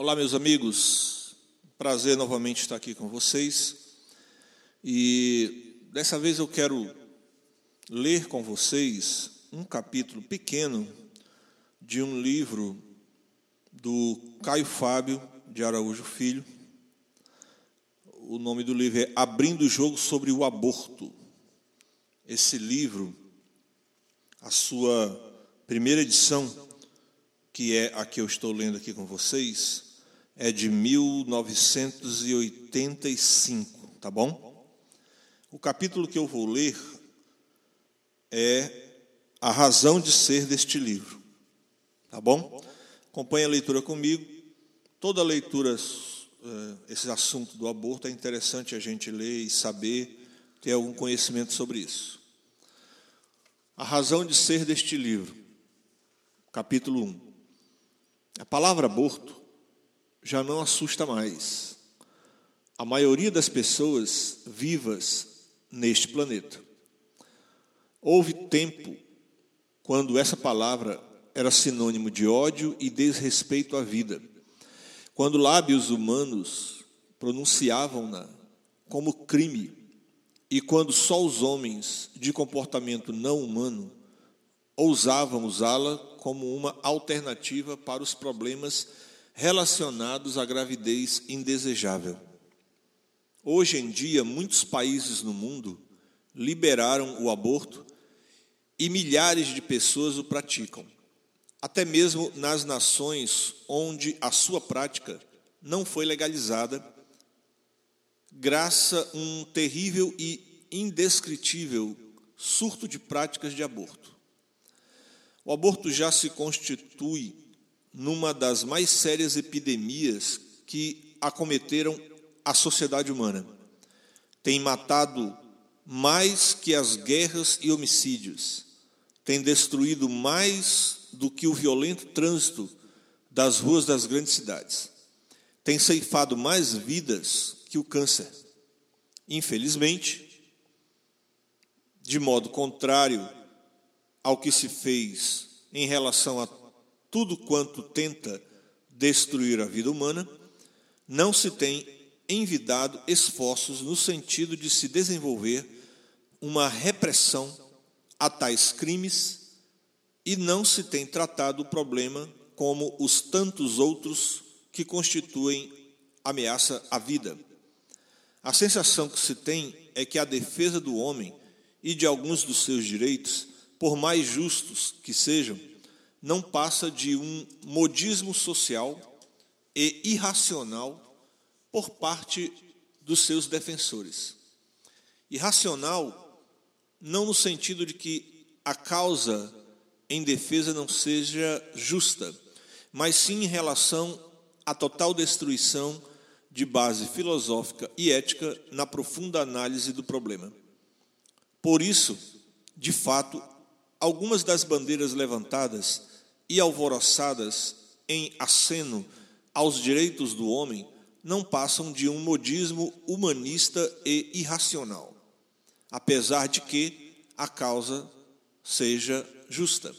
Olá, meus amigos. Prazer novamente estar aqui com vocês. E dessa vez eu quero ler com vocês um capítulo pequeno de um livro do Caio Fábio de Araújo Filho. O nome do livro é Abrindo o Jogo sobre o Aborto. Esse livro, a sua primeira edição, que é a que eu estou lendo aqui com vocês, é de 1985, tá bom? O capítulo que eu vou ler é a razão de ser deste livro, tá bom? Acompanhe a leitura comigo. Toda leitura, eh, esse assunto do aborto, é interessante a gente ler e saber, ter algum conhecimento sobre isso. A razão de ser deste livro, capítulo 1. A palavra aborto já não assusta mais a maioria das pessoas vivas neste planeta. Houve tempo quando essa palavra era sinônimo de ódio e desrespeito à vida, quando lábios humanos pronunciavam-na como crime e quando só os homens de comportamento não humano ousavam usá-la como uma alternativa para os problemas relacionados à gravidez indesejável. Hoje em dia, muitos países no mundo liberaram o aborto e milhares de pessoas o praticam, até mesmo nas nações onde a sua prática não foi legalizada, graças a um terrível e indescritível surto de práticas de aborto. O aborto já se constitui numa das mais sérias epidemias que acometeram a sociedade humana. Tem matado mais que as guerras e homicídios. Tem destruído mais do que o violento trânsito das ruas das grandes cidades. Tem ceifado mais vidas que o câncer. Infelizmente, de modo contrário ao que se fez em relação a tudo quanto tenta destruir a vida humana, não se tem envidado esforços no sentido de se desenvolver uma repressão a tais crimes e não se tem tratado o problema como os tantos outros que constituem ameaça à vida. A sensação que se tem é que a defesa do homem e de alguns dos seus direitos, por mais justos que sejam, não passa de um modismo social e irracional por parte dos seus defensores. Irracional não no sentido de que a causa em defesa não seja justa, mas sim em relação à total destruição de base filosófica e ética na profunda análise do problema. Por isso, de fato, algumas das bandeiras levantadas e alvoroçadas em aceno aos direitos do homem não passam de um modismo humanista e irracional, apesar de que a causa seja justa.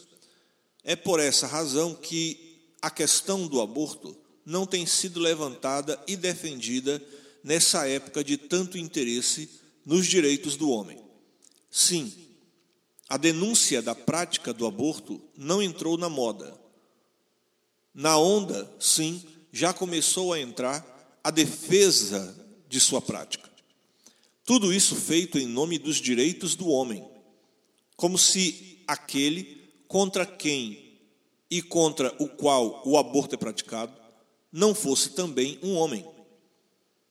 É por essa razão que a questão do aborto não tem sido levantada e defendida nessa época de tanto interesse nos direitos do homem. Sim, a denúncia da prática do aborto não entrou na moda. Na onda, sim, já começou a entrar a defesa de sua prática. Tudo isso feito em nome dos direitos do homem, como se aquele contra quem e contra o qual o aborto é praticado não fosse também um homem.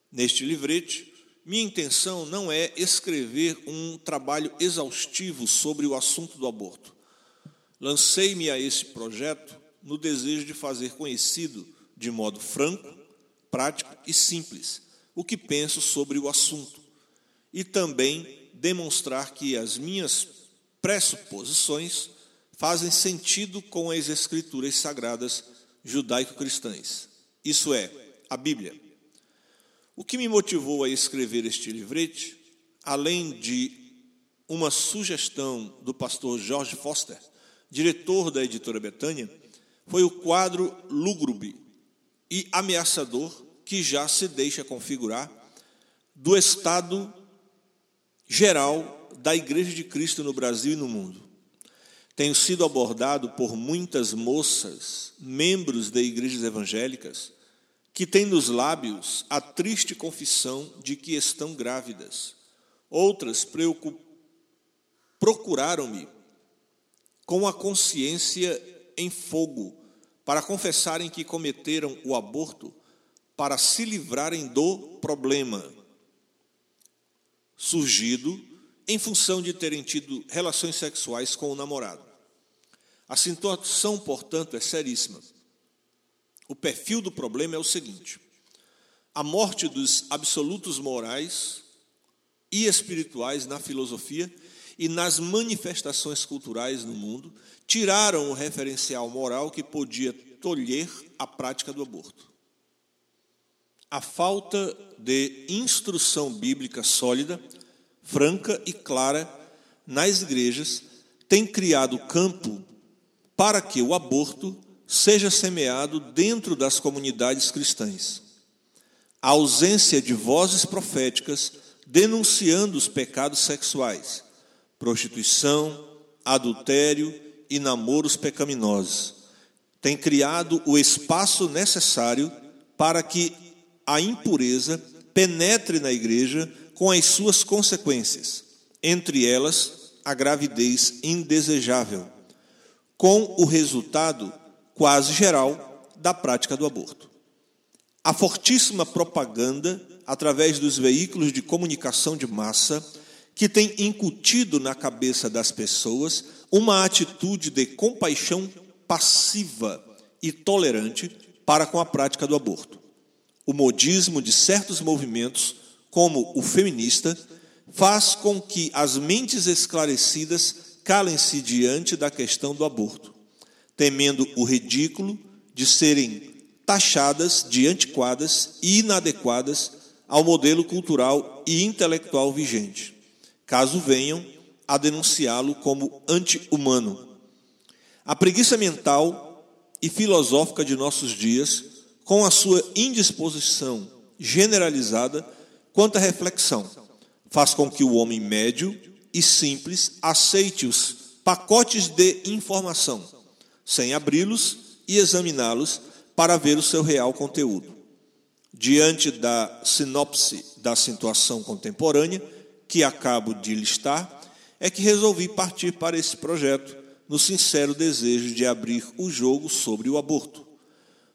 Neste livrete, minha intenção não é escrever um trabalho exaustivo sobre o assunto do aborto. Lancei-me a esse projeto no desejo de fazer conhecido, de modo franco, prático e simples, o que penso sobre o assunto e também demonstrar que as minhas pressuposições fazem sentido com as escrituras sagradas judaico-cristãs. Isso é, a Bíblia. O que me motivou a escrever este livrete, além de uma sugestão do pastor George Foster, diretor da editora Betânia, foi o quadro Lúgubre, e ameaçador que já se deixa configurar do estado geral da Igreja de Cristo no Brasil e no mundo. Tenho sido abordado por muitas moças, membros de igrejas evangélicas, que têm nos lábios a triste confissão de que estão grávidas. Outras procuraram-me com a consciência em fogo para confessarem que cometeram o aborto para se livrarem do problema surgido em função de terem tido relações sexuais com o namorado. A situação, portanto, é seríssima. O perfil do problema é o seguinte: a morte dos absolutos morais e espirituais na filosofia e nas manifestações culturais no mundo tiraram o referencial moral que podia tolher a prática do aborto. A falta de instrução bíblica sólida, franca e clara nas igrejas tem criado campo para que o aborto seja semeado dentro das comunidades cristãs. A ausência de vozes proféticas denunciando os pecados sexuais, prostituição, adultério e namoros pecaminosos, tem criado o espaço necessário para que a impureza penetre na igreja com as suas consequências, entre elas a gravidez indesejável, com o resultado quase geral da prática do aborto. A fortíssima propaganda, através dos veículos de comunicação de massa, que tem incutido na cabeça das pessoas uma atitude de compaixão passiva e tolerante para com a prática do aborto o modismo de certos movimentos, como o feminista, faz com que as mentes esclarecidas calem-se diante da questão do aborto, temendo o ridículo de serem taxadas de antiquadas e inadequadas ao modelo cultural e intelectual vigente, caso venham a denunciá-lo como anti-humano. A preguiça mental e filosófica de nossos dias com a sua indisposição generalizada quanto à reflexão, faz com que o homem médio e simples aceite os pacotes de informação, sem abri-los e examiná-los para ver o seu real conteúdo. Diante da sinopse da situação contemporânea, que acabo de listar, é que resolvi partir para esse projeto no sincero desejo de abrir o jogo sobre o aborto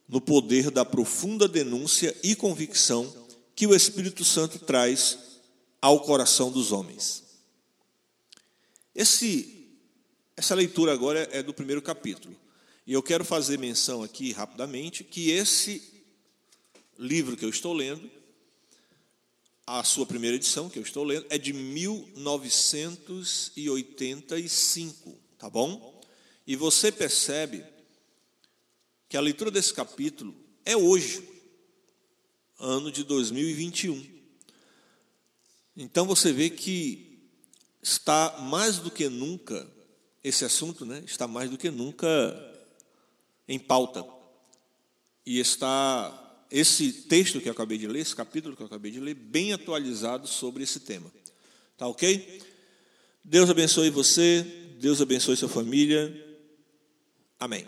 no poder da profunda denúncia e convicção que o Espírito Santo traz ao coração dos homens. Esse, essa leitura agora é do primeiro capítulo. E eu quero fazer menção aqui rapidamente que esse livro que eu estou lendo, a sua primeira edição que eu estou lendo, é de 1985, tá bom? E você percebe que a leitura desse capítulo é hoje, ano de 2021. Então você vê que está mais do que nunca, esse assunto né, está mais do que nunca em pauta. E está esse texto que eu acabei de ler, esse capítulo que eu acabei de ler, bem atualizado sobre esse tema. Tá ok? Deus abençoe você, Deus abençoe sua família. Amém.